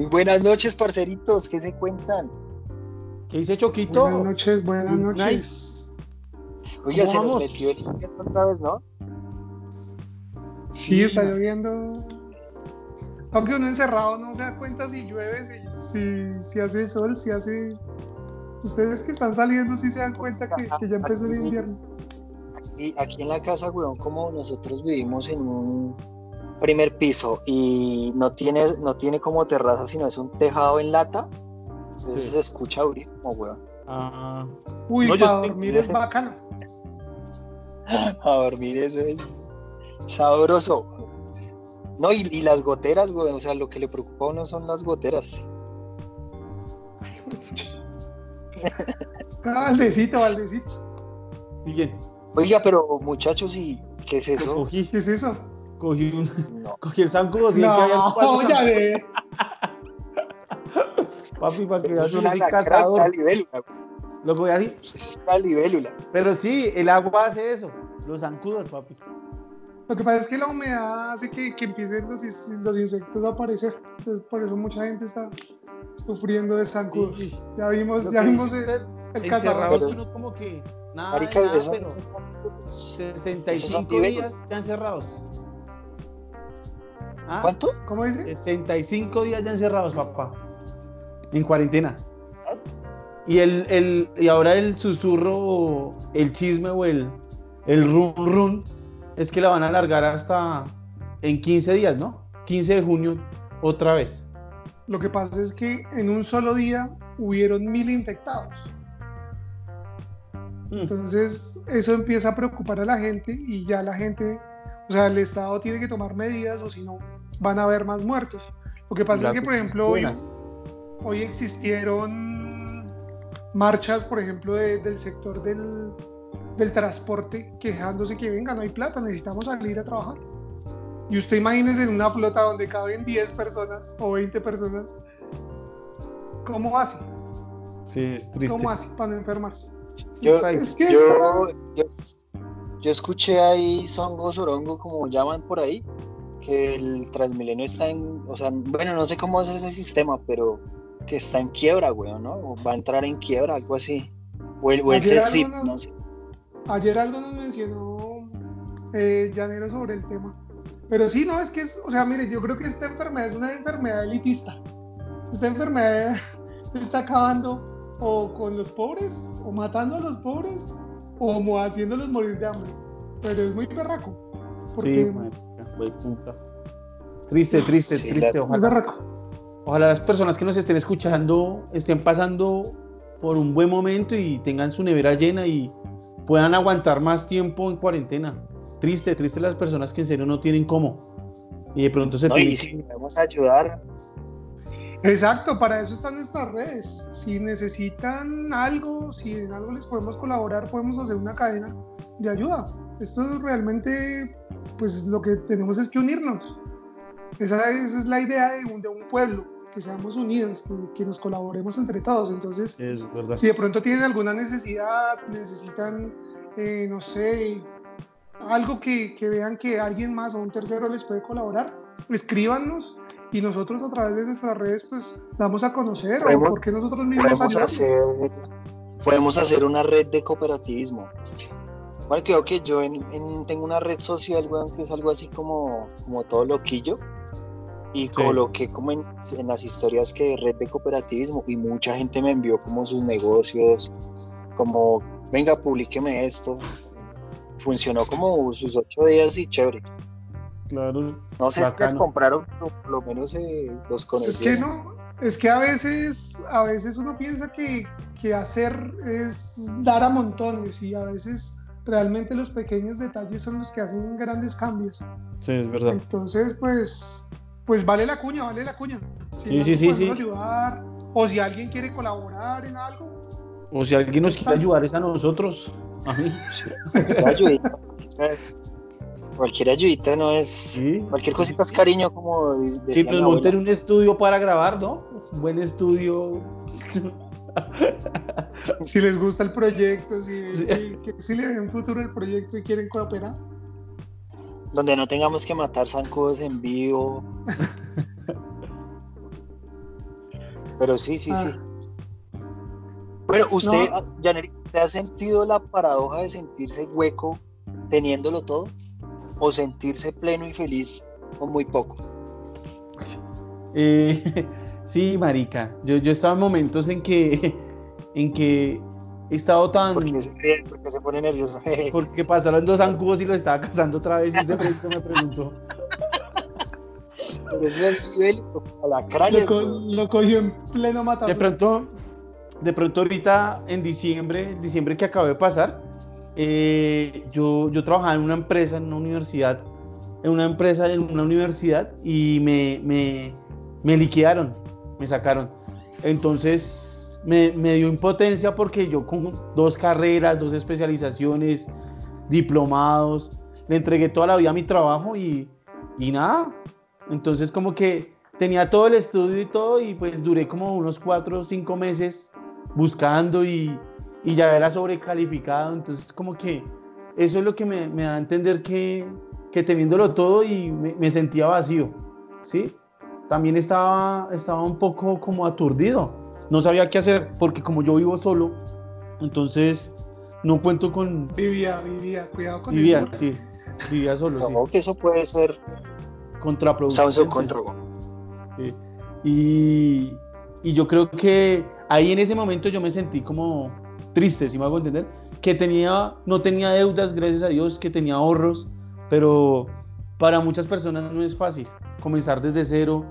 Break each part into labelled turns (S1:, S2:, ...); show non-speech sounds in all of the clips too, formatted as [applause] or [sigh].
S1: Muy buenas noches, parceritos. ¿Qué se cuentan?
S2: ¿Qué dice Choquito?
S3: Buenas noches, buenas noches.
S1: Oye, se nos metió el invierno otra vez, ¿no?
S3: Sí, está lloviendo. Aunque uno encerrado no se da cuenta si llueve, si, si, hace sol, si hace. Ustedes que están saliendo sí se dan cuenta que, ya empezó el invierno.
S1: Aquí, aquí en la casa, weón, como nosotros vivimos en un primer piso y no tiene, no tiene como terraza, sino es un tejado en lata. Entonces se escucha durísimo, weón.
S3: Ah. Uy, para dormir es bacano. [laughs]
S1: a dormir es, sabroso. No, y, las goteras, weón. O sea, lo que le preocupa a uno son las goteras. [laughs]
S3: Valdecito, Valdecito.
S2: Bien.
S1: Oiga, pero muchachos, ¿y qué es eso?
S3: ¿Qué es eso?
S2: Cogí, un, no. [laughs] cogí el zancudo
S3: sin no, que haya ya de... [laughs]
S2: Papi, para que veas un cazador. Lo cogí así.
S1: Es una libélula.
S2: Pero sí, el agua hace eso. Los zancudos, papi.
S3: Lo que pasa es que la humedad hace que, que empiecen los, los, insectos a aparecer. Entonces, por eso mucha gente está sufriendo de zancudos. Ya vimos, ya vimos el, el cazador.
S2: Uno como que nada, Marica, nada pero 65 días ya encerrados.
S1: ¿Ah? ¿Cuánto?
S3: ¿Cómo dice?
S2: 65 días ya encerrados, papá. En cuarentena. Y, el, el, y ahora el susurro, el chisme o el, el run run es que la van a alargar hasta en 15 días, ¿no? 15 de junio otra vez.
S3: Lo que pasa es que en un solo día hubieron mil infectados. Mm. Entonces eso empieza a preocupar a la gente y ya la gente, o sea, el Estado tiene que tomar medidas o si no, van a haber más muertos. Lo que pasa es que, por ejemplo, hoy, hoy, existieron marchas, por ejemplo, del sector del, del transporte quejándose que venga, no hay plata, necesitamos salir a trabajar. Y usted imagínese en una flota donde caben 10 personas o 20 personas, ¿cómo hace?
S2: Sí, es triste.
S3: ¿Cómo hace para no enfermarse?
S1: Yo, es que yo, yo, escuché ahí Songo Sorongo, como llaman por ahí, que el Transmilenio está en, o sea, bueno, no sé cómo es ese sistema, pero que está en quiebra, weón, ¿no? O va a entrar en quiebra, algo así. O el, o el CECIP, no sé.
S3: Ayer algo nos mencionó eh, Llanero sobre el tema. Pero sí, no, es que es, o sea, mire, yo creo que esta enfermedad es una enfermedad elitista. Esta enfermedad [laughs] está acabando o con los pobres, o matando a los pobres, o haciéndolos morir de hambre. Pero es muy perraco. Porque,
S2: sí, Triste, triste, triste. Ojalá, ojalá las personas que nos estén escuchando estén pasando por un buen momento y tengan su nevera llena y puedan aguantar más tiempo en cuarentena. Triste, triste las personas que en serio no tienen cómo. Y de pronto se
S1: no, y si podemos ayudar.
S3: Exacto, para eso están nuestras redes. Si necesitan algo, si en algo les podemos colaborar, podemos hacer una cadena de ayuda. Esto realmente pues lo que tenemos es que unirnos. Esa, es la idea de un, de un, pueblo, que seamos unidos, que, nos colaboremos entre todos. Entonces, si de pronto tienen alguna necesidad, necesitan, eh, no sé, algo que, que, vean que alguien más o un tercero les puede colaborar, escríbanos y nosotros a través de nuestras redes pues damos a conocer o porque nosotros mismos
S1: podemos hacer, podemos hacer una red de cooperativismo bueno, creo que yo tengo una red social, weón, que es algo así como, como todo loquillo. Y coloqué como en, las historias que red de cooperativismo y mucha gente me envió como sus negocios, como, venga, publíqueme esto. Funcionó como sus ocho días y chévere.
S2: Claro.
S1: No sé si les compraron, por lo menos eh, los conocieron.
S3: Es que no, es que a veces, a veces uno piensa que, que hacer es dar a montones y a veces realmente los pequeños detalles son los que hacen grandes cambios.
S2: Sí, es verdad.
S3: Entonces, pues, pues vale la cuña, vale la cuña.
S2: Si sí, sí, sí,
S3: ayudar, o si alguien quiere colaborar en algo.
S2: O si alguien nos quiere ayudar es a nosotros, a mí.
S1: Cualquier ayudita no es. Cualquier cosita es cariño, como.
S2: Sí, pues montar un estudio para grabar, ¿no? Un buen estudio. [laughs]
S3: si les gusta el proyecto, si, si, le ven futuro el proyecto y quieren cooperar.
S1: Donde no tengamos que matar zancudos en vivo. Pero sí, sí,
S3: Ah.
S1: sí. Bueno, usted,
S3: No.
S1: ah, Janeri, ¿usted ha sentido la paradoja de sentirse hueco teniéndolo todo? ¿O sentirse pleno y feliz con muy poco? [laughs]
S2: Eh, sí, marica. Yo, yo he estado en momentos en que, [laughs] en que he estado tan...
S1: ¿Por qué se, se pone nervioso? [laughs]
S2: Porque pasaron dos zancudos y lo estaba cazando otra vez y ese resto me preguntó.
S1: Pero [laughs] ese es el nivel, alacranes,
S3: Lo, co-
S1: weón.
S3: lo cogió en pleno matazo.
S2: De pronto, de pronto ahorita en diciembre, el diciembre que acabó de pasar, eh, yo, yo trabajaba en una empresa, en una universidad, en una empresa, en una universidad y me, me, me liquidaron, me sacaron. Entonces me, me dio impotencia porque yo con dos carreras, dos especializaciones, diplomados, le entregué toda la vida a mi trabajo y, y nada. Entonces como que tenía todo el estudio y todo y pues duré como unos cuatro o cinco meses buscando y, y ya era sobrecalificado. Entonces como que eso es lo que me, me da a entender que, que teniéndolo todo y me, me sentía vacío, ¿sí? También estaba, estaba un poco como aturdido. No sabía qué hacer porque como yo vivo solo, entonces no cuento con...
S3: Vivía, vivía, cuidado con
S2: Vivía,
S3: eso.
S2: sí, vivía solo, sí.
S1: No, que eso puede ser
S2: Contraproducente.
S1: Control.
S2: Sí. Y, y yo creo que ahí en ese momento yo me sentí como triste, si me hago entender, que tenía, no tenía deudas, gracias a Dios, que tenía ahorros, pero para muchas personas no es fácil comenzar desde cero,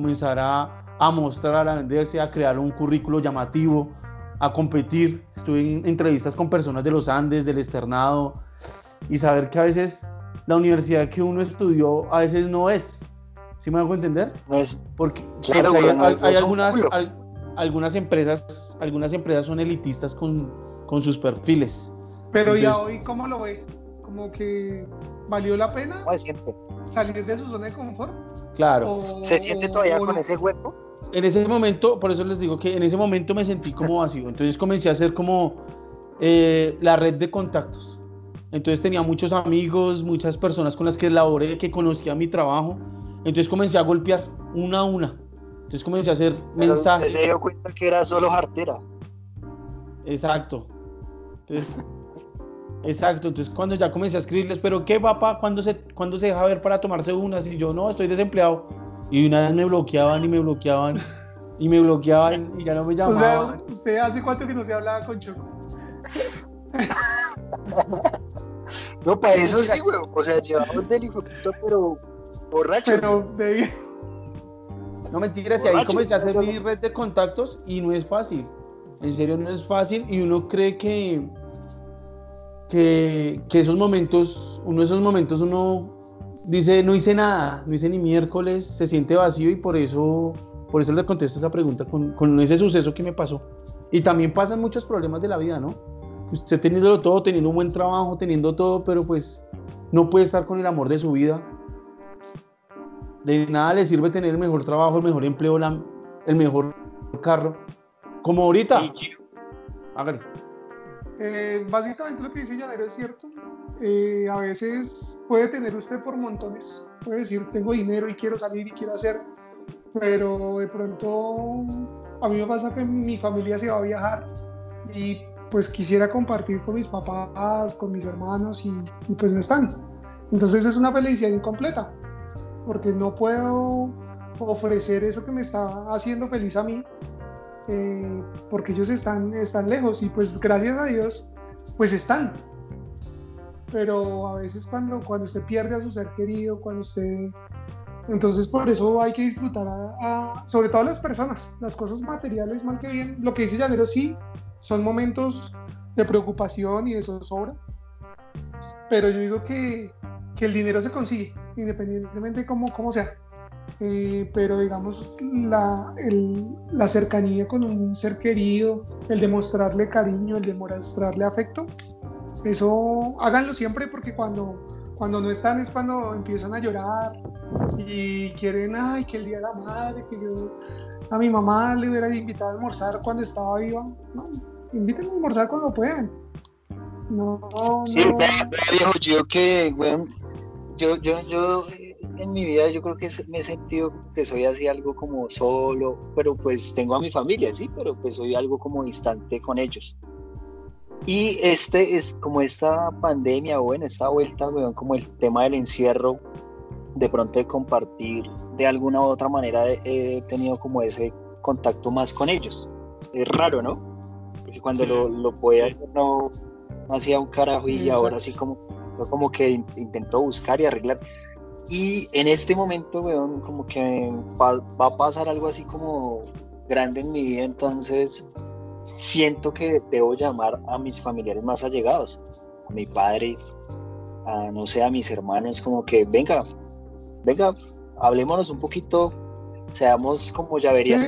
S2: comenzar a, a mostrar, a venderse, a crear un currículo llamativo, a competir. Estuve en entrevistas con personas de los Andes, del externado, y saber que a veces la universidad que uno estudió a veces no es. ¿Sí me hago entender?
S1: No es,
S2: Porque,
S1: Claro,
S2: porque hay,
S1: no
S2: algunas, al- algunas empresas, algunas empresas son elitistas con, con sus perfiles.
S3: Pero ya
S2: Entonces-
S3: hoy, ¿cómo lo ve? Como que valió la pena
S1: ¿cómo se siente?
S3: salir de su zona de confort.
S2: Claro.
S3: O-
S1: ¿Se siente todavía
S3: o
S1: con
S3: no?
S1: ese hueco?
S2: En ese momento, por eso les digo que en ese momento me sentí como [laughs] vacío. Entonces comencé a hacer como eh, la red de contactos. Entonces tenía muchos amigos, muchas personas con las que laboré, que conocía mi trabajo. Entonces comencé a golpear una a una. Entonces comencé a hacer
S1: Pero
S2: mensajes.
S1: se dio cuenta que era solo jartera.
S2: Exacto. Entonces, [laughs] exacto. Entonces, cuando ya comencé a escribirles, pero qué papá, ¿cuándo se, ¿cuándo se deja ver para tomarse unas? Y yo, no, estoy desempleado. Y una vez me bloqueaban y me bloqueaban y me bloqueaban y ya no me [laughs]
S3: O sea,
S2: llamaban.
S3: ¿usted hace cuánto que no se hablaba con Choco?
S1: No, para eso sí, güey. O sea, llevamos del hijo pero borracho.
S3: Pero, baby,
S2: No mentiras, y ahí comencé a hacer mi red de contactos y no es fácil. En serio, no es fácil y uno cree que, que, que esos momentos, uno de esos momentos, uno dice, no hice nada, no hice ni miércoles, se siente vacío y por eso, por eso le contesto esa pregunta con, con ese suceso que me pasó. Y también pasan muchos problemas de la vida, ¿no? Usted teniéndolo todo, teniendo un buen trabajo, teniendo todo, pero pues no puede estar con el amor de su vida. De nada le sirve tener el mejor trabajo, el mejor empleo, la- el mejor carro. Como ahorita. Hágale.
S3: Eh, básicamente lo que dice Llanero es cierto. Eh, a veces puede tener usted por montones. Puede decir, tengo dinero y quiero salir y quiero hacer. Pero de pronto a mí me pasa que mi familia se va a viajar y pues quisiera compartir con mis papás, con mis hermanos y, y pues no están. Entonces es una felicidad incompleta porque no puedo ofrecer eso que me está haciendo feliz a mí eh, porque ellos están, están lejos y pues gracias a Dios pues están. Pero a veces cuando, cuando usted pierde a su ser querido, cuando usted... Entonces por eso hay que disfrutar a, a- sobre todo las personas, las cosas materiales mal que bien. Lo que dice Llanero sí, son momentos de preocupación y de zozobra. Pero yo digo que, que el dinero se consigue, independientemente de cómo, cómo sea. Eh, pero digamos, la, el- la cercanía con un ser querido, el demostrarle cariño, el demostrarle afecto, eso háganlo siempre porque cuando, cuando no están es cuando empiezan a llorar y quieren, ay, que el día de la madre, que yo a mi mamá le hubiera invitado a almorzar cuando estaba viva. No, inviten a almorzar cuando puedan. No,
S1: Sí,
S3: no.
S1: vea, viejo, yo que, weón, yo, yo, yo, en mi vida yo creo que me he sentido que soy así algo como solo, pero pues tengo a mi familia, sí, pero pues soy algo como distante con ellos. Y este es como esta pandemia, bueno, esta vuelta, weón, como el tema del encierro, de pronto de compartir, de alguna u otra manera he tenido como ese contacto más con ellos. Es raro, ¿no? Porque cuando lo, lo podía no, no hacía un carajo y ahora así como, como que intentó buscar y arreglar. Y en este momento, weón, como que va, a pasar algo así como grande en mi vida, entonces siento que debo llamar a mis familiares más allegados, a mi padre, a no sé, a mis hermanos, como que venga, venga, hablémonos un poquito, seamos como ya verías.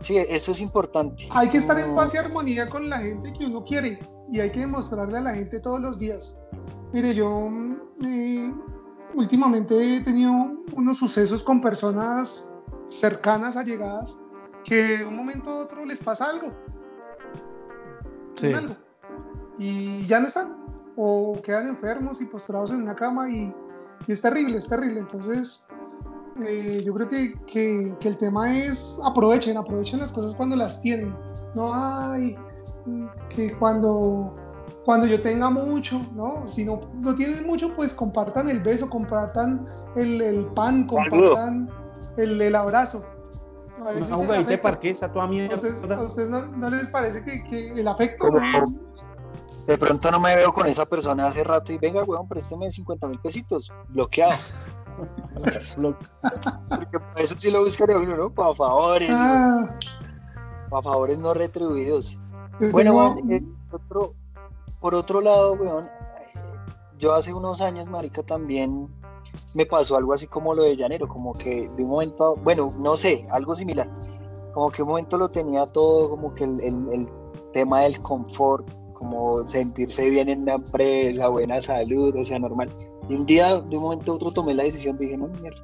S1: Sí. eso es importante.
S3: Hay que estar en paz y armonía con la gente que uno quiere y hay que demostrarle a la gente todos los días. Mire, yo eh, últimamente he tenido unos sucesos con personas cercanas, allegadas, que de un momento a otro les pasa algo. Sí. Algo. Y ya no están. O quedan enfermos y postrados en una cama y, es terrible, es terrible. Entonces, eh, yo creo que, que, el tema es aprovechen, aprovechen las cosas cuando las tienen. No hay que cuando, cuando yo tenga mucho, ¿no? Si no, no tienen mucho, pues compartan el beso, compartan el, el pan, compartan el, el abrazo
S2: a veces parquesa toda mierda.
S3: ¿A ustedes, no, les parece que, que el afecto?
S1: De pronto no me veo con esa persona hace rato y venga, weón, présteme 50 mil pesitos, bloqueado. [laughs] Porque eso sí lo buscaría uno, ¿no? Para favores. Ah. Para favores no retribuidos. Bueno, weón, eh, otro, por otro lado, weón, yo hace unos años, marica, también me pasó algo así como lo de Llanero, como que de un momento, bueno, no sé, algo similar, como que un momento lo tenía todo, como que el, el, tema del confort, como sentirse bien en una empresa, buena salud, o sea, normal. Y un día, de un momento a otro, tomé la decisión, dije, no, mierda,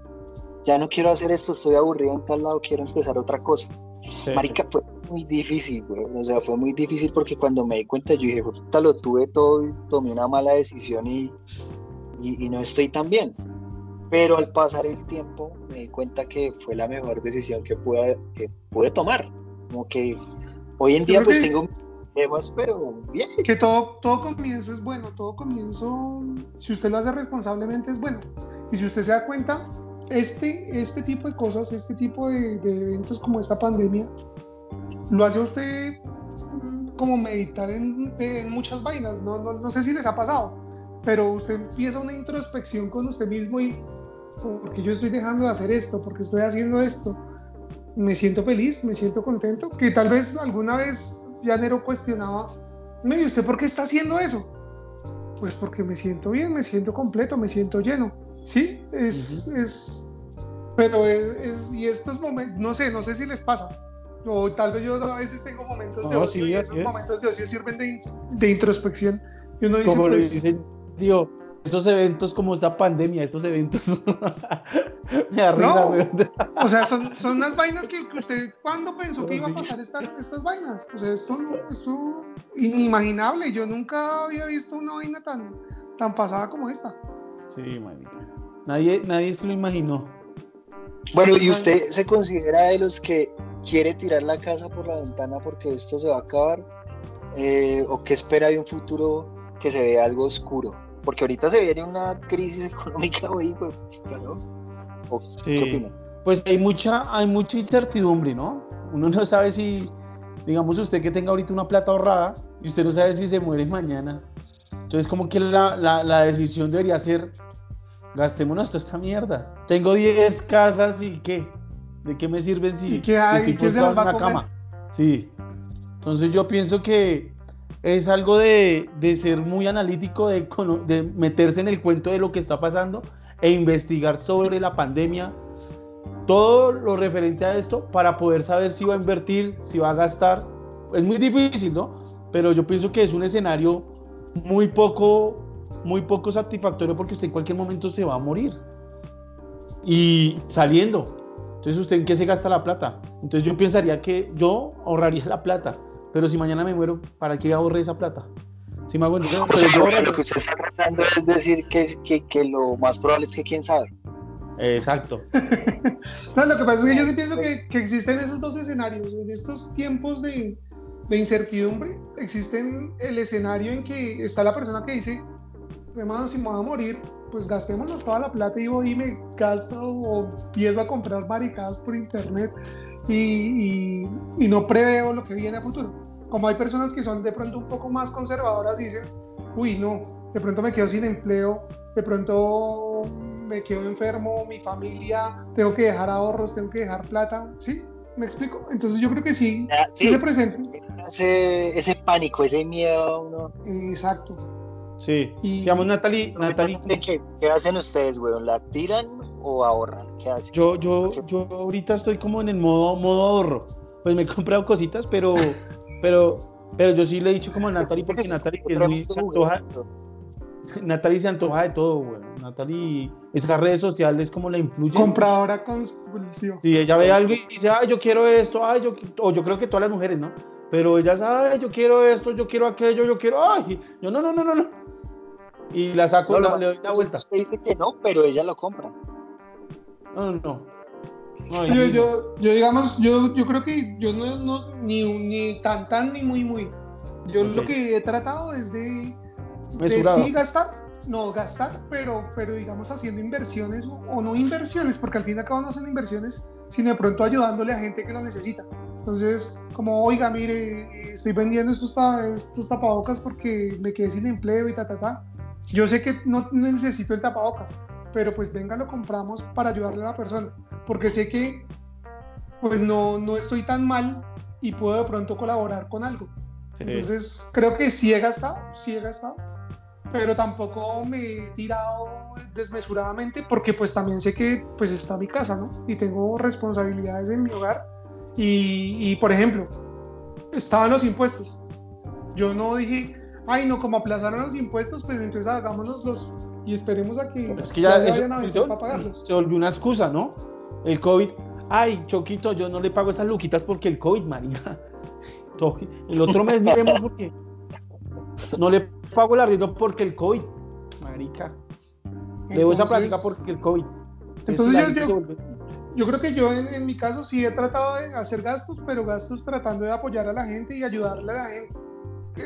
S1: ya no quiero hacer esto, estoy aburrido en tal lado, quiero empezar otra cosa. Marica, fue muy difícil, güey. O sea, fue muy difícil porque cuando me di cuenta, yo dije, puta, lo tuve todo y tomé una mala decisión y, y, y no estoy tan bien pero al pasar el tiempo me di cuenta que fue la mejor decisión que pude, que pude tomar. Como que hoy en día pues tengo temas, pero bien.
S3: Que todo, todo comienzo es bueno, todo comienzo, si usted lo hace responsablemente es bueno. Y si usted se da cuenta, este, este tipo de cosas, este tipo de, eventos como esta pandemia, lo hace usted como meditar en, en muchas vainas. No, no, no sé si les ha pasado, pero usted empieza una introspección con usted mismo y porque yo estoy dejando de hacer esto, porque estoy haciendo esto. Me siento feliz, me siento contento, que tal vez alguna vez Nero cuestionaba, ¿y usted por qué está haciendo eso? Pues porque me siento bien, me siento completo, me siento lleno. Sí, es, es pero es, y estos momentos, no sé, no sé si les pasa, o tal vez yo a veces tengo momentos de ocio y esos momentos de ocio sirven de, de introspección. Y uno dice,
S2: Como pues, dicen, tío, estos eventos como esta pandemia, estos eventos [laughs]
S3: me da risa, O sea, son, son unas vainas que, usted, ¿cuándo pensó que iba a pasar estas vainas? O sea, esto, esto inimaginable. Yo nunca había visto una vaina tan, tan pasada como esta.
S2: Sí, manita. Nadie, nadie se lo imaginó.
S1: Bueno, ¿y usted se considera de los que quiere tirar la casa por la ventana porque esto se va a acabar? Eh, ¿O qué espera de un futuro que se vea algo oscuro? Porque ahorita se viene una crisis [laughs] económica, güey, ¿no?
S2: ¿Qué opina? Pues hay mucha, hay mucha incertidumbre, ¿no? Uno no sabe si, digamos, usted que tenga ahorita una plata ahorrada y usted no sabe si se muere mañana. Entonces, como que la, la, la decisión debería ser, gastémonos toda esta mierda. Tengo 10 casas y ¿qué? ¿De qué me sirven si
S3: ¿Y qué hay? ¿Y qué se va a comer? cama?
S2: Sí. Entonces yo pienso que es algo de, ser muy analítico, de, de, meterse en el cuento de lo que está pasando e investigar sobre la pandemia, todo lo referente a esto para poder saber si va a invertir, si va a gastar. Es muy difícil, ¿no? Pero yo pienso que es un escenario muy poco, muy poco satisfactorio porque usted en cualquier momento se va a morir. Y saliendo. Entonces, ¿usted en qué se gasta la plata? Entonces, yo pensaría que yo ahorraría la plata pero si mañana me muero, ¿para qué ahorre esa plata? Si me hago
S1: entender, pero yo lo que usted está tratando es decir que, que, que, lo más probable es que quién sabe.
S2: Exacto. [laughs]
S3: no, lo que pasa es que yo sí pienso que, que existen esos dos escenarios. En estos tiempos de, de incertidumbre, existen el escenario en que está la persona que dice, hermano, si me voy a morir, pues gastémonos toda la plata y voy y me gasto o empiezo a comprar maricadas por internet y, y, no preveo lo que viene a futuro. Como hay personas que son de pronto un poco más conservadoras y dicen, uy, no, de pronto me quedo sin empleo, de pronto me quedo enfermo, mi familia, tengo que dejar ahorros, tengo que dejar plata, ¿sí? ¿Me explico? Entonces yo creo que sí, sí, se presenta.
S1: Ese, ese pánico, ese miedo uno.
S3: Exacto.
S2: Sí. Y, digamos, Natalie, Natalie
S1: ¿qué, ¿qué, hacen ustedes, weón? ¿La tiran o ahorran? ¿Qué hacen?
S2: Yo, yo, yo ahorita estoy como en el modo, modo ahorro. Pues me he comprado cositas, pero, [laughs] pero, pero yo sí le he dicho como a Natalie, porque Natalie que es muy, se antoja, [laughs] Natalie se antoja de todo, weón. Natalie, esas redes sociales como la influyen.
S3: Compradora compulsiva.
S2: Sí, ella ve algo y dice, ay, yo quiero esto, ay, yo, o yo creo que todas las mujeres, ¿no? Pero ella sabe, yo quiero esto, yo quiero aquello, yo quiero, ay, yo no, no, no, no, no. Y la saco, le doy la vuelta.
S1: Usted dice que no, pero ella lo compra.
S2: No, no, no.
S3: yo, yo, yo, digamos, yo, yo creo que yo no, no ni, ni tan, tan, ni muy, muy. Yo lo que he tratado es de, de sí gastar, no gastar, pero, pero digamos haciendo inversiones o, no inversiones, porque al fin y al cabo no son inversiones, sino de pronto ayudándole a gente que lo necesita. Entonces, como, oiga, mire, estoy vendiendo estos, estos tapabocas porque me quedé sin empleo y ta, ta, ta. Yo sé que no necesito el tapabocas, pero pues venga, lo compramos para ayudarle a la persona, porque sé que pues no, no estoy tan mal y puedo de pronto colaborar con algo. Entonces, creo que sí he gastado, sí he gastado pero tampoco me he tirado desmesuradamente porque pues también sé que pues está mi casa, ¿no? Y tengo responsabilidades en mi hogar y, por ejemplo, estaban los impuestos. Yo no dije, ay no, como aplazaron los impuestos, pues entonces hagámonos los y esperemos a que,
S2: es que ya, se vayan a vencer para pagarlos. Se volvió una excusa, ¿no? El COVID, ay, Choquito, yo no le pago esas luquitas porque el COVID, marica. [laughs] El otro mes miremos porque no le pago el arriendo porque el COVID, marica. Debo esa plática porque el COVID.
S3: Entonces yo, yo, creo que yo en, mi caso sí he tratado de hacer gastos, pero gastos tratando de apoyar a la gente y ayudarle a la gente.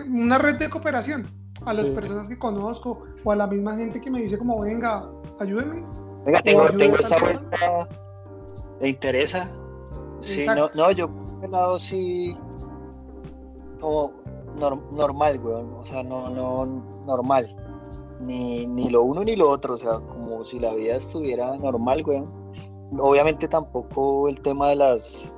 S3: Una red de cooperación a las personas que conozco o a la misma gente que me dice como venga, ayúdenme.
S1: Venga, tengo, tengo esta vuelta. ¿Te interesa? Sí, no, no, yo por lado sí como normal, weón. O sea, no, no, normal. Ni, ni lo uno ni lo otro. O sea, como si la vida estuviera normal, weón. Obviamente tampoco el tema de las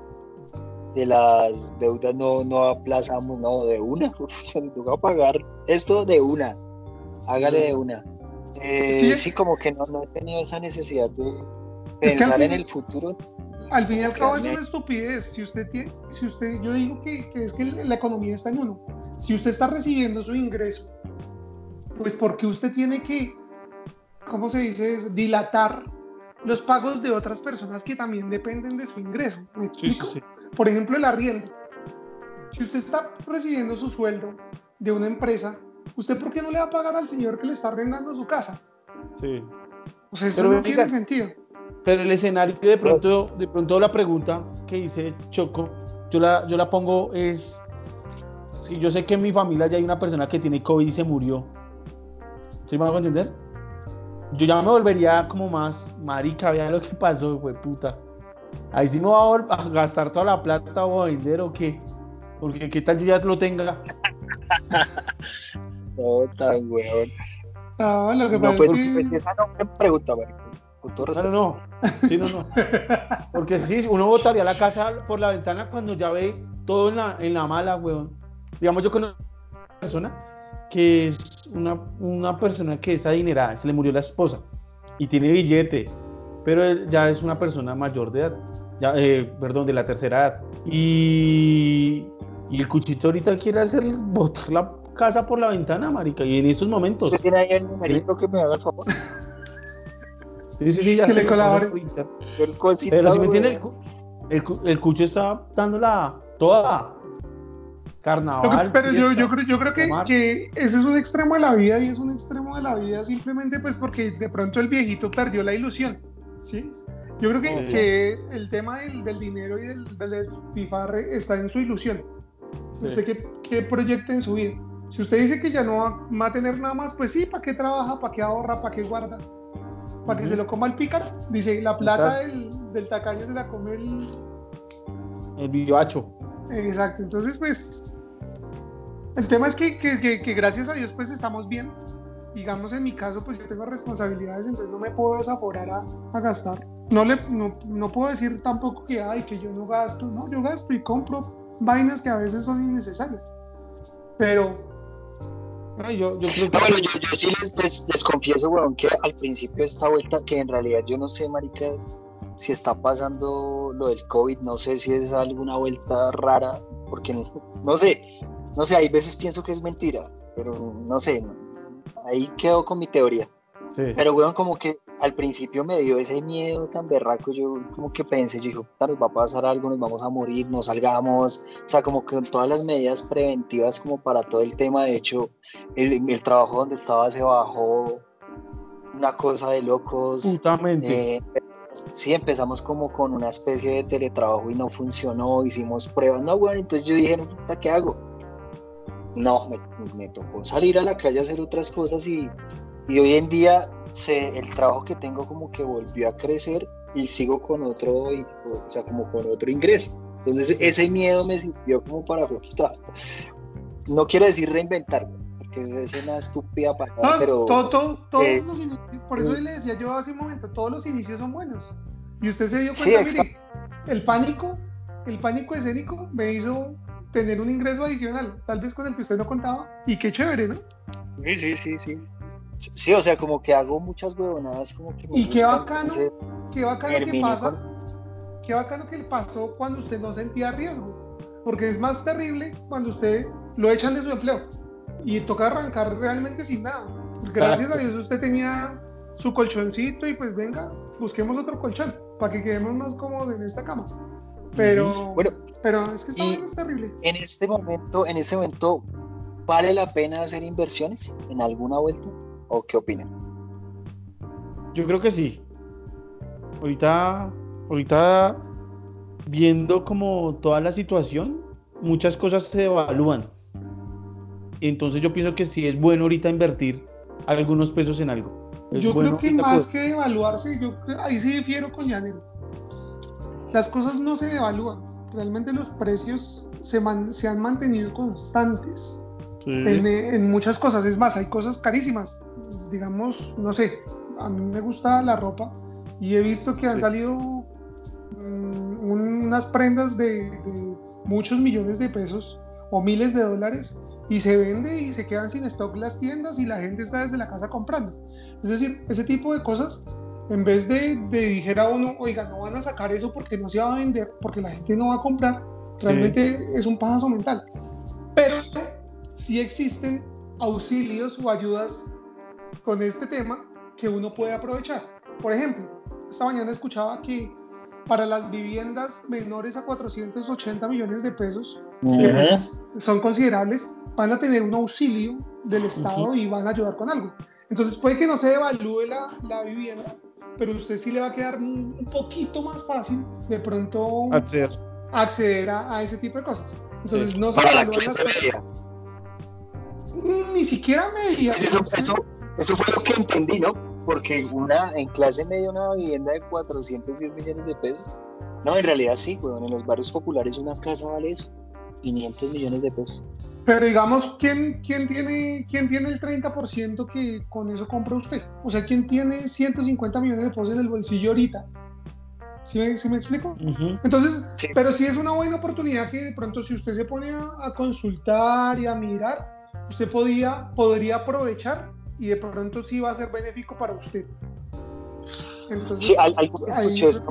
S1: de las deudas no, no aplazamos, no, de una. [laughs] Se toca pagar esto de una. Hágale de una. Eh, sí, como que no, no he tenido esa necesidad de pensar en el futuro
S3: al fin y al cabo es una estupidez. Si usted tiene, si usted, yo digo que, que, es que la economía está en uno. Si usted está recibiendo su ingreso, pues porque usted tiene que, ¿cómo se dice? Dilatar los pagos de otras personas que también dependen de su ingreso. ¿Me explico? Por ejemplo, el arriendo. Si usted está recibiendo su sueldo de una empresa, ¿usted por qué no le va a pagar al señor que le está arrendando su casa?
S2: Sí.
S3: O sea, eso no tiene sentido.
S2: Pero el escenario, de pronto, de pronto la pregunta que dice Choco, yo la, yo la pongo es, si yo sé que en mi familia ya hay una persona que tiene COVID y se murió, ¿sí me van a entender? Yo ya me volvería como más, marica, vea lo que pasó, fue puta. Ahí sí no va a, gastar toda la plata o a vender o qué. Porque qué tal yo ya lo tenga. [laughs]
S1: no, tan weón.
S3: No, lo que pasa pues, es que...
S1: Pues, esa no me pregunta, marica.
S2: No, no, no. Sí, no, no. Porque sí, uno botaría la casa por la ventana cuando ya ve todo en la, en la mala, weón. Digamos, yo conozco una persona que es una, una persona que es adinerada, se le murió la esposa y tiene billete, pero él ya es una persona mayor de edad, ya, eh, perdón, de la tercera edad. Y, y el cuchito ahorita quiere hacer botar la casa por la ventana, marica, y en estos momentos.
S1: ¿Usted tiene ahí el numerito que me haga el favor? [laughs]
S2: Sí, sí, sí, ya
S3: que le colabore.
S2: Pero si me entiende, el, el, cucho está dándola toda. Carnaval.
S3: pero yo, yo, creo, yo creo que, que, ese es un extremo de la vida y es un extremo de la vida simplemente pues porque de pronto el viejito perdió la ilusión. Sí. Yo creo que, que el tema del, del, dinero y del, del despilfarre está en su ilusión. ¿Usted qué, qué proyecta en su vida? Si usted dice que ya no va, va, a tener nada más, pues sí, ¿para qué trabaja? ¿Para qué ahorra? ¿Para qué guarda? ¿Para que se lo coma el pícaro? Dice, la plata del, del, tacaño se la come el...
S2: El billacho.
S3: Exacto, entonces pues... El tema es que, que, que, que gracias a Dios pues estamos bien. Digamos en mi caso pues yo tengo responsabilidades, entonces no me puedo desaforar a, a gastar. No, le, no, no puedo decir tampoco que, ay, que yo no gasto. No, yo gasto y compro vainas que a veces son innecesarias. Pero
S1: Ay, yo, yo, creo que... no, bueno, yo, yo, sí les, les, les, confieso, weón, que al principio de esta vuelta, que en realidad yo no sé, marica, si está pasando lo del COVID, no sé si es alguna vuelta rara, porque no, no sé, no sé, hay veces pienso que es mentira, pero no sé, ahí quedo con mi teoría. Sí. Pero, weón, como que al principio me dio ese miedo tan berraco, yo como que pensé, yo dije, puta, nos va a pasar algo, nos vamos a morir, no salgamos, o sea, como que con todas las medidas preventivas como para todo el tema, de hecho, el, el trabajo donde estaba se bajó, una cosa de locos.
S2: Justamente.
S1: Eh, sí, empezamos como con una especie de teletrabajo y no funcionó, hicimos pruebas, no, bueno, entonces yo dije, ¿qué hago? No, me, me tocó salir a la calle a hacer otras cosas y, y hoy en día se, el trabajo que tengo como que volvió a crecer y sigo con otro, o sea, como con otro ingreso. Entonces ese miedo me sirvió como para. No quiero decir reinventar, porque es una estúpida palabra,
S3: no,
S1: pero...
S3: Todo, todo, todos eh, los inicios, por eso le decía yo hace un momento, todos los inicios son buenos. Y usted se dio cuenta, sí, mire, el pánico, el pánico escénico me hizo tener un ingreso adicional, tal vez con el que usted no contaba, y qué chévere, ¿no?
S1: Sí, sí, sí, sí. Sí, o sea, como que hago muchas huevonadas como que...
S3: Y qué bacano, qué bacano que pasa, con... qué bacano que pasó cuando usted no sentía riesgo, porque es más terrible cuando usted lo echan de su empleo y toca arrancar realmente sin nada. Gracias a Dios usted tenía su colchoncito y pues venga, busquemos otro colchón para que quedemos más cómodos en esta cama. Pero, bueno, pero es que está es terrible.
S1: En este momento, en este momento, ¿vale la pena hacer inversiones en alguna vuelta? ¿O qué opinan?
S2: Yo creo que sí. Ahorita, ahorita viendo como toda la situación, muchas cosas se evalúan. Entonces yo pienso que sí es bueno ahorita invertir algunos pesos en algo. Es
S3: yo
S2: bueno
S3: creo que más que evaluarse, yo ahí sí difiero con Llanero. Las cosas no se evalúan. Realmente los precios se, man, se han mantenido constantes sí. en, en, muchas cosas. Es más, hay cosas carísimas digamos, no sé, a mí me gusta la ropa y he visto que han sí. salido um, unas prendas de, de, muchos millones de pesos o miles de dólares y se vende y se quedan sin stock las tiendas y la gente está desde la casa comprando. Es decir, ese tipo de cosas, en vez de, de dijera uno, oiga, no van a sacar eso porque no se va a vender, porque la gente no va a comprar, realmente sí. es un paso mental. Pero sí existen auxilios o ayudas con este tema que uno puede aprovechar. Por ejemplo, esta mañana escuchaba que para las viviendas menores a 480 millones de pesos, que pues son considerables, van a tener un auxilio del Estado uh -huh. y van a ayudar con algo. Entonces puede que no se evalúe la, la vivienda, pero a usted sí le va a quedar un, poquito más fácil de pronto
S2: acceder,
S3: acceder a, a, ese tipo de cosas. Entonces sí. no se evalúan las cosas. Ni siquiera media.
S1: Eso, eso, eso fue lo que entendí, ¿no? Porque una, en clase media una vivienda de 410 millones de pesos. No, en realidad sí, weón. En los barrios populares una casa vale eso. 500 millones de pesos.
S3: Pero digamos, ¿quién, quién, tiene, quién tiene el 30% que con eso compra usted? O sea, ¿quién tiene 150 millones de pesos en el bolsillo ahorita? ¿Sí me, ¿sí me explico? Uh -huh. Entonces, sí. pero sí es una buena oportunidad que de pronto si usted se pone a, a consultar y a mirar, usted podía, podría aprovechar y de pronto sí va a ser benéfico para usted.
S1: Entonces, sí, algo escuché esto,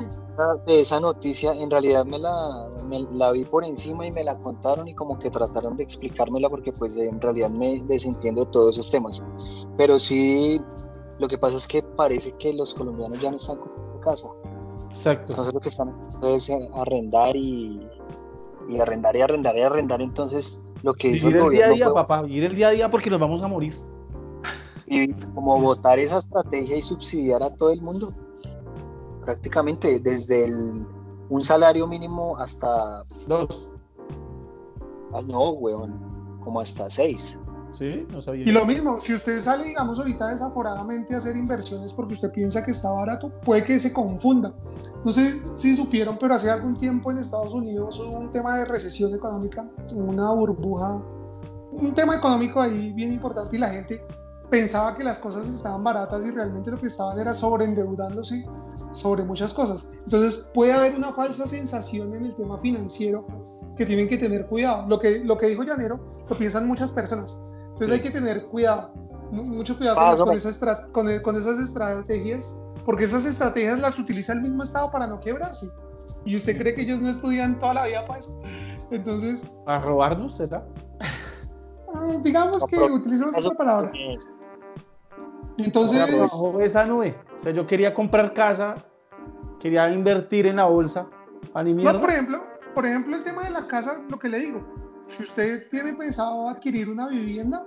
S1: de esa noticia, en realidad me la, me la vi por encima y me la contaron y como que trataron de explicármela porque pues en realidad me desentiendo de todos esos temas. Pero sí, lo que pasa es que parece que los colombianos ya no están con casa.
S2: Exacto.
S1: Entonces lo que están es arrendar y, y arrendar y arrendar y arrendar. Entonces lo que
S2: hizo el, el día a día, fue... papá, vivir el día a día porque nos vamos a morir
S1: y como votar esa estrategia y subsidiar a todo el mundo. prácticamente desde el, un salario mínimo hasta...
S2: Dos.
S1: Ah, no, weón, como hasta seis.
S2: Sí, no sabía.
S3: Y lo mismo, si usted sale, digamos, ahorita desaforadamente a hacer inversiones porque usted piensa que está barato, puede que se confunda. No sé si supieron, pero hace algún tiempo en Estados Unidos hubo un tema de recesión económica, una burbuja, un tema económico ahí bien importante y la gente pensaba que las cosas estaban baratas y realmente lo que estaban era sobreendeudándose sobre muchas cosas. Entonces puede haber una falsa sensación en el tema financiero que tienen que tener cuidado. Lo que, lo que dijo Llanero lo piensan muchas personas. Entonces hay que tener cuidado, mucho cuidado con, con, esas con, con, esas estrategias, porque esas estrategias las utiliza el mismo Estado para no quebrarse. Y usted cree que ellos no estudian toda la vida para eso. Entonces...
S2: ¿A robarnos, será?
S3: Ah, digamos que utilizamos otra palabra. Entonces...
S2: Bajo esa nube. O sea, yo quería comprar casa, quería invertir en la bolsa. A
S3: no, por ejemplo, por ejemplo, el tema de la casa, lo que le digo, si usted tiene pensado adquirir una vivienda,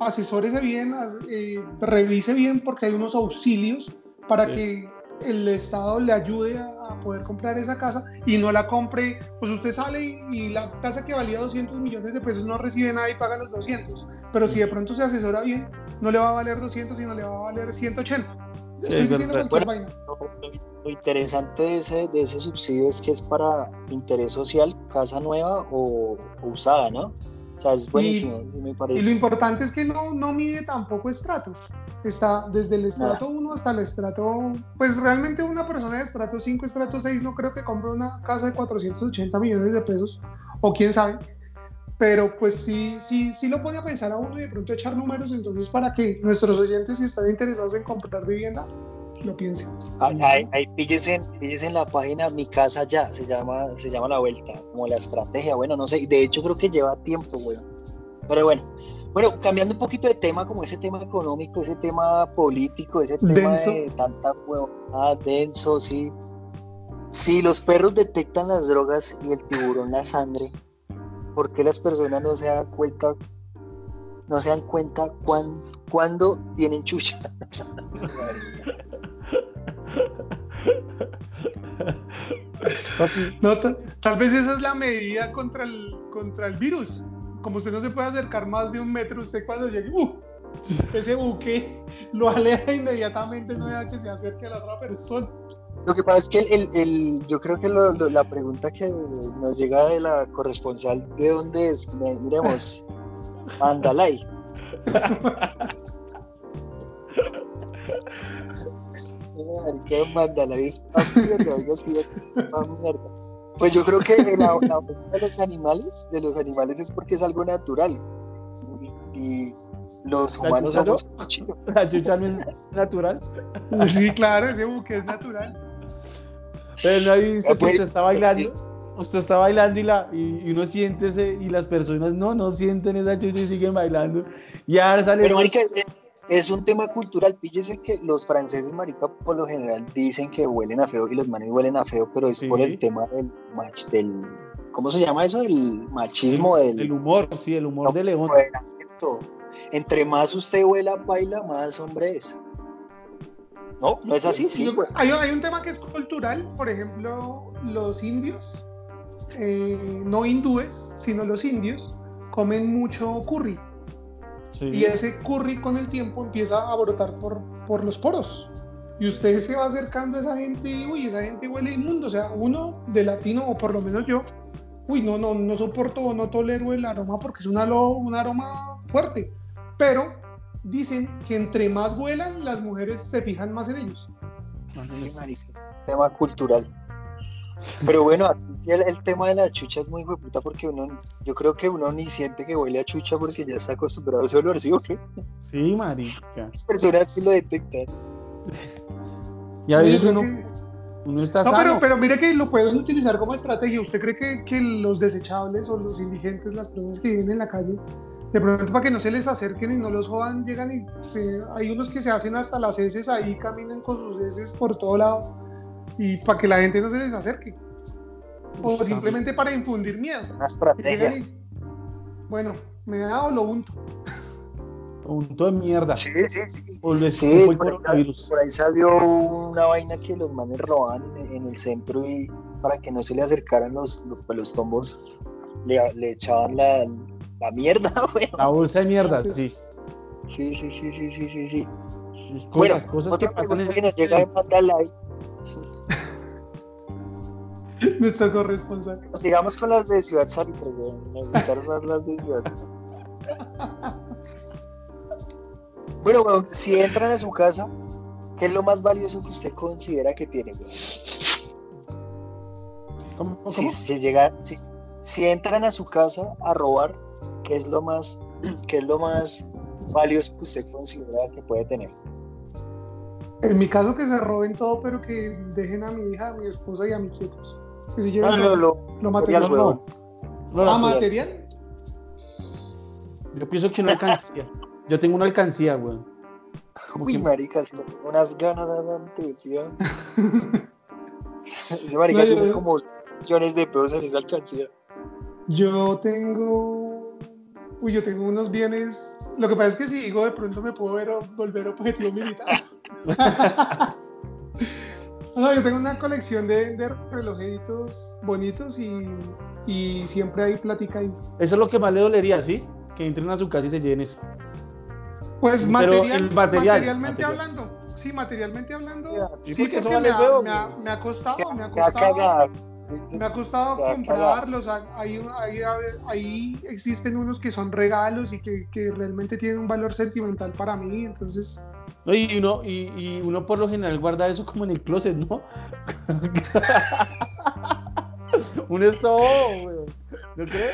S3: asesórese bien, eh, revise bien porque hay unos auxilios para que el Estado le ayude a, poder comprar esa casa y no la compre, pues usted sale y, la casa que valía 200 millones de pesos no recibe nada y paga los 200, pero si de pronto se asesora bien, no le va a valer 200, sino le va a valer 180. Estoy diciendo cualquier vaina.
S1: Lo interesante de ese, de ese subsidio es que es para interés social, casa nueva o, usada, ¿no? O sea, es buenísimo,
S3: y,
S1: me parece.
S3: Y lo importante es que no, no mide tampoco estratos. Está desde el estrato 1 hasta el estrato. Pues realmente una persona de estrato 5, estrato 6, no creo que compre una casa de 480 millones de pesos, o quién sabe. Pero pues sí, sí, sí lo pone a pensar a uno y de pronto echar números. Entonces, para que nuestros oyentes, si están interesados en comprar vivienda, lo piensen.
S1: Ahí, ahí en, la página Mi Casa Ya, se llama, se llama la vuelta, como la estrategia, bueno, no sé, de hecho creo que lleva tiempo, bueno. Pero bueno, bueno, cambiando un poquito de tema, como ese tema económico, ese tema político, ese tema de tanta huevada, denso, sí. Si los perros detectan las drogas y el tiburón la sangre, ¿por qué las personas no se dan cuenta, no se dan cuenta cuándo tienen chucha? [laughs]
S3: Tal vez esa es la medida contra el, contra el virus. Como usted no se puede acercar más de un metro, usted cuando llegue, uh, ese buque lo aleja inmediatamente, no deja que se acerque a la otra persona.
S1: Lo que pasa es que el, el, yo creo que la pregunta que nos llega de la corresponsal, ¿de dónde es? Miremos, [laughs] Andalay. Pues yo creo que la, la de los animales, de los animales es porque es algo natural. Y, los humanos somos
S2: La chucha no es natural.
S3: Sí, claro, ese buque es natural.
S2: Pero no ha visto que usted está bailando. Usted está bailando y, la, y, uno siente ese, y las personas no, no sienten esa chucha y siguen bailando. Y ahora sale.
S1: Pero, marica, es un tema cultural. Píllese que los franceses, marica, por lo general dicen que huelen a feo y los manes huelen a feo, pero es por el tema del, mach, del. ¿Cómo se llama eso? El machismo del.
S2: El humor, sí, el humor de león.
S1: Entre más usted huela, baila, más hombre es. ¿No? ¿No es así? Sí.
S3: hay, hay, un tema que es cultural, por ejemplo, los indios, eh, no hindúes, sino los indios, comen mucho curry y ese curry con el tiempo empieza a brotar por, por los poros. Y usted se va acercando a esa gente y, uy, esa gente huele inmundo. O sea, uno de latino, o por lo menos yo, uy, no, no, no soporto, no tolero el aroma porque es un, un aroma fuerte. Pero dicen que entre más vuelan, las mujeres se fijan más en ellos.
S1: tema cultural. Pero bueno, el, tema de la chucha es muy puta porque uno, yo creo que uno ni siente que huele a chucha porque ya está acostumbrado a ese olor, ¿sí o qué?
S2: Sí, marica.
S1: Las personas sí lo detectan.
S2: Y a veces uno, uno está no,
S3: Pero, pero mire que lo pueden utilizar como estrategia. ¿Usted cree que, que los desechables o los indigentes, las personas que viven en la calle, de pronto para que no se les acerquen y no los jodan, llegan y hay unos que se hacen hasta las heces ahí, caminan con sus heces por todo lado y para que la gente no se les acerque. O simplemente para infundir miedo.
S1: Una estrategia.
S3: bueno, me da o lo unto.
S2: Unto de mierda.
S1: Sí, sí, sí.
S2: O lo
S1: Sí,
S2: escupo el
S1: por ahí,
S2: coronavirus.
S1: por ahí salió una vaina que los manes robaban en, en el centro y para que no se le acercaran los, los, pues, los tombos, le, le echaban la, la mierda, [laughs] weón.
S2: La bolsa de mierda, sí.
S1: Sí, sí, sí, sí, sí, sí, sí.
S2: Cosas,
S1: bueno,
S2: cosas que pasan en
S1: pregunta que [laughs] nos llega de Mandalay.
S3: Nuestro corresponsal.
S1: Sigamos con las de Ciudad Salitre, weón. Me gustaron más las de Ciudad. Bueno, weón, si entran a su casa, ¿qué es lo más valioso que usted considera que tiene, weón?
S2: ¿Cómo? cómo?
S1: Si, si llegan, si, si entran a su casa a robar, ¿qué es lo más, qué es lo más valioso que usted considera que puede tener?
S3: En mi caso que se roben todo, pero que dejen a mi hija, a mi esposa y a mis quietos. Que se lleven
S1: No, no, lo,
S3: lo
S2: No,
S3: material.
S2: no, no,
S3: ah,
S2: no,
S3: material.
S2: yo pienso que una alcancía. Yo tengo una alcancía, weón.
S1: Uy,
S2: que-
S1: maricas, tengo unas ganas de antes, Ese marica
S3: No, yo-
S1: tiene
S3: yo-
S1: como millones de pesos en esa alcancía.
S3: Yo tengo. Uy, yo tengo unos bienes. Lo que pasa es que si digo de pronto me puedo ver, volver objetivo militar. [laughs] no, yo tengo una colección de, de relojitos bonitos y, y siempre hay plática ahí.
S2: Eso es lo que más le dolería, ¿sí? Que entren a su casa y se lleven eso.
S3: Pues
S2: Pero
S3: material,
S2: el material,
S3: materialmente
S2: material.
S3: hablando. Sí, materialmente hablando.
S2: Sí,
S3: Sí,
S2: porque eso
S3: me ha, me ha- me ha costado, me ha
S1: Me va a
S3: costado. Me ha costado comprarlos. Ahí, ahí, ahí existen unos que son regalos y que, que realmente tienen un valor sentimental para mí. Entonces,
S2: No, y, uno, y, y uno por lo general guarda eso como en el closet, ¿no? [laughs] un esto, weón. ¿No crees?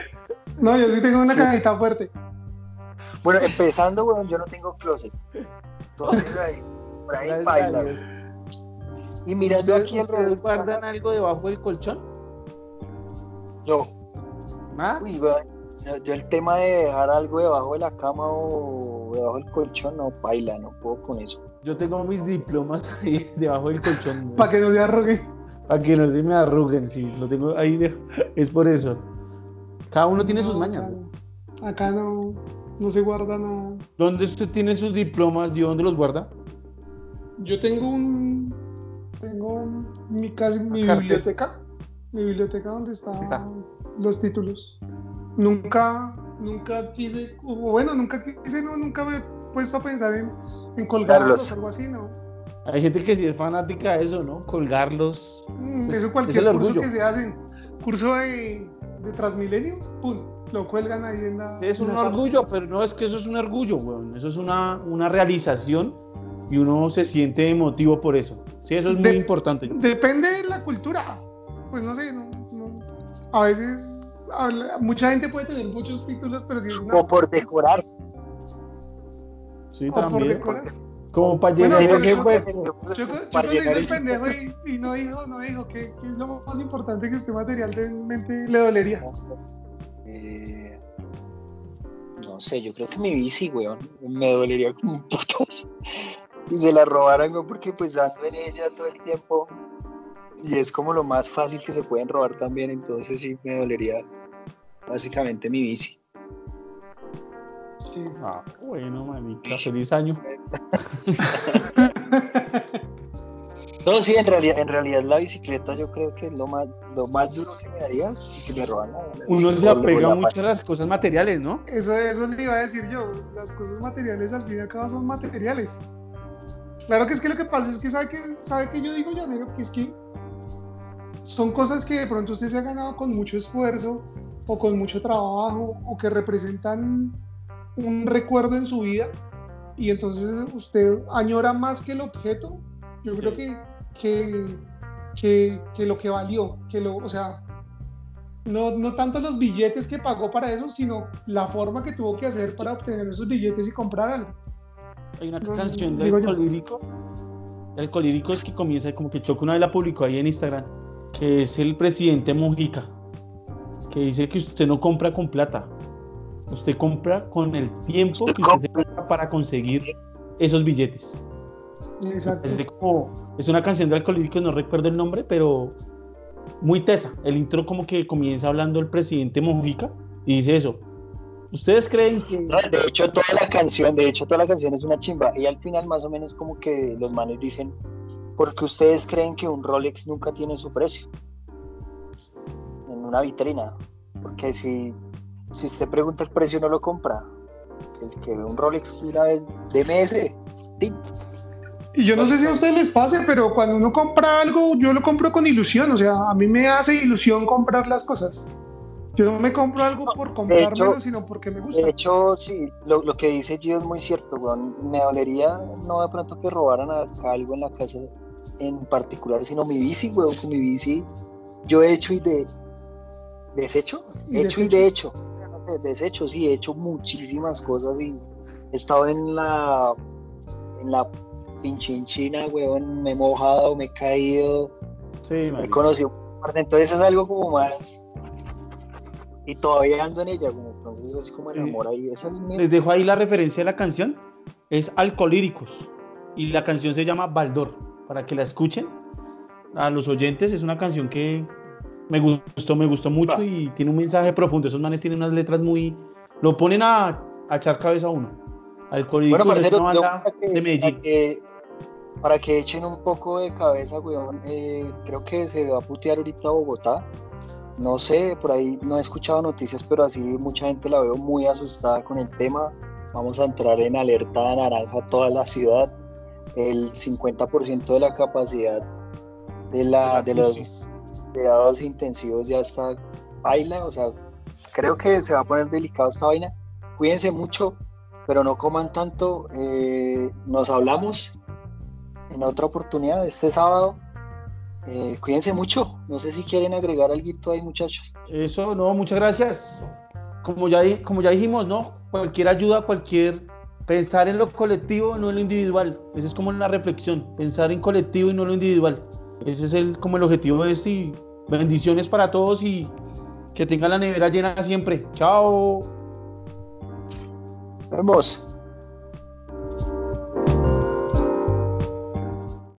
S3: no, yo sí tengo una
S1: Sí.
S3: cajita fuerte.
S1: Bueno, empezando, weón, yo no tengo closet. Entonces [laughs] ahí, por ahí
S2: Gracias a
S1: baila.
S2: Dios.
S1: Y mirando
S2: ¿Ustedes,
S1: aquí
S2: ustedes
S1: alrededor.
S2: guardan algo debajo del colchón?
S1: No,
S2: ¿Ah?
S1: uy, yo, yo el tema de dejar algo debajo de la cama o debajo del colchón, no, baila, no puedo con eso.
S2: Yo tengo mis diplomas [laughs] ahí debajo del colchón.
S3: Para que no se arrogue.
S2: Para que no se me arruguen, sí. Lo tengo ahí. de- [laughs] Es por eso. Cada uno tiene sus mañas.
S3: acá, acá no, no se guarda nada.
S2: ¿Dónde usted tiene sus diplomas y dónde los guarda?
S3: Yo tengo un. Tengo mi, casi, mi biblioteca. Mi biblioteca donde
S2: Está.
S3: están los títulos. Nunca, nunca quise, o bueno, nunca quise, no, nunca me he puesto a pensar en, en colgarlos o algo así, ¿no?
S2: Hay gente que sí es fanática de eso, ¿no? Colgarlos.
S3: Mm,
S2: Pues,
S3: eso
S2: es
S3: cualquier
S2: el
S3: curso
S2: orgullo.
S3: que se hacen, curso de, de Transmilenio, pum, lo cuelgan ahí en la.
S2: Es
S3: en
S2: un
S3: la sala.
S2: orgullo, pero no es que eso es un orgullo, weón. Eso es una, una realización y uno se siente emotivo por eso. Sí, eso es muy
S3: De-
S2: importante.
S3: Depende de la cultura. Pues no sé, no, no- a veces habla- mucha gente puede tener muchos títulos, pero si es una.
S1: O por decorar.
S2: Sí,
S3: o por
S2: también.
S3: decorar.
S2: Como para
S3: Bueno,
S2: llenar
S3: pero
S2: ese
S3: yo-. Yo, yo
S1: Para
S3: cuando
S1: llenar
S3: hice el pendejo y, y no dijo, no dijo, ¿qué, qué es lo más importante que usted materialmente le dolería?
S1: Eh, no sé, yo creo que mi bici, weón, me dolería como un puto. Y se la robaran, weón, porque pues ando en ella todo el tiempo. Y es como lo más fácil que se pueden robar también, entonces sí me dolería básicamente mi bici.
S3: Sí.
S2: Ah, bueno, manica, feliz año. [laughs]
S1: No, sí, en realidad, en realidad la bicicleta yo creo que es lo más, lo más duro que me daría y que me roban la, la
S2: Uno se apega
S1: la
S2: mucho a las cosas materiales, ¿no?
S3: Eso, eso le iba a decir yo. Las cosas materiales al fin y al cabo son materiales. Claro que es que lo que pasa es que sabe que, sabe que yo digo, Llanero, que es que son cosas que de pronto usted se ha ganado con mucho esfuerzo o con mucho trabajo o que representan un recuerdo en su vida y entonces usted añora más que el objeto. Yo creo que, que, que, que lo que valió, que lo, o sea, no, no tanto los billetes que pagó para eso, sino la forma que tuvo que hacer para obtener esos billetes y comprar algo.
S2: Hay una canción de. Alcolírico. Alcolírico es que comienza como que Choco una vez la publicó ahí en Instagram, que es el presidente Mojica, que dice que usted no compra con plata, usted compra con el tiempo que usted compra para conseguir esos billetes.
S3: Exacto.
S2: Es, de como- es una canción de Alcolíricos, no recuerdo el nombre, pero muy tesa. El intro como que comienza hablando el presidente Mojica y dice eso. ¿Ustedes creen que.?
S1: De hecho, toda la canción, de hecho, toda la canción es una chimba. Y al final, más o menos, como que los manes dicen: porque ustedes creen que un Rolex nunca tiene su precio en una vitrina? Porque si, si usted pregunta el precio, no lo compra. El que ve un Rolex una vez, deme ese.
S3: Y yo no sé si a ustedes les pase, pero cuando uno compra algo, yo lo compro con ilusión. O sea, a mí me hace ilusión comprar las cosas. Yo no me compro algo por comprármelo, sino porque me gusta.
S1: De hecho, sí, lo, lo que dice Gio es muy cierto, weón. Me dolería no de pronto que robaran algo en la casa en particular, sino mi bici, weón. Con mi bici yo he hecho y de desecho, he hecho y de hecho. Desecho, sí, he hecho muchísimas cosas y he estado en la en la pinchinchina, weón, me he mojado, me he caído,
S2: Sí,
S1: he
S2: marica.
S1: conocido, entonces es algo como más y todavía ando en ella, como, entonces es como el amor ahí, esa es mi
S2: Les dejo ahí la referencia de la canción. Es Alcolíricos. Y la canción se llama Baldor. Para que la escuchen. A los oyentes es una canción que me gustó, me gustó mucho
S1: Va.
S2: y tiene un mensaje profundo. Esos manes tienen unas letras muy. Lo ponen a, a echar cabeza a uno. Alcolíricos
S1: Bueno,
S2: es
S1: parcero,
S2: una
S1: yo
S2: banda
S1: que,
S2: de Medellín.
S1: para que- para que echen un poco de cabeza, weón, eh, creo que se va a putear ahorita Bogotá. No sé, por ahí no he escuchado noticias, pero así mucha gente la veo muy asustada con el tema. Vamos a entrar en alerta naranja toda la ciudad. El 50% de la capacidad de, la, de los cuidados intensivos ya está baila, o sea, creo que se va a poner delicado esta vaina. Cuídense mucho, pero no coman tanto. eh, nos hablamos en otra oportunidad este sábado. Eh, cuídense mucho. No sé si quieren agregar algo ahí, muchachos.
S2: Eso, no, muchas gracias. Como ya, como ya dijimos, ¿no? Cualquier ayuda, cualquier. Pensar en lo colectivo, no en lo individual. Esa es como la reflexión. Pensar en colectivo y no en lo individual. Ese es el, como el objetivo de esto. Y bendiciones para todos y que tengan la nevera llena siempre. Chao.
S1: Vemos.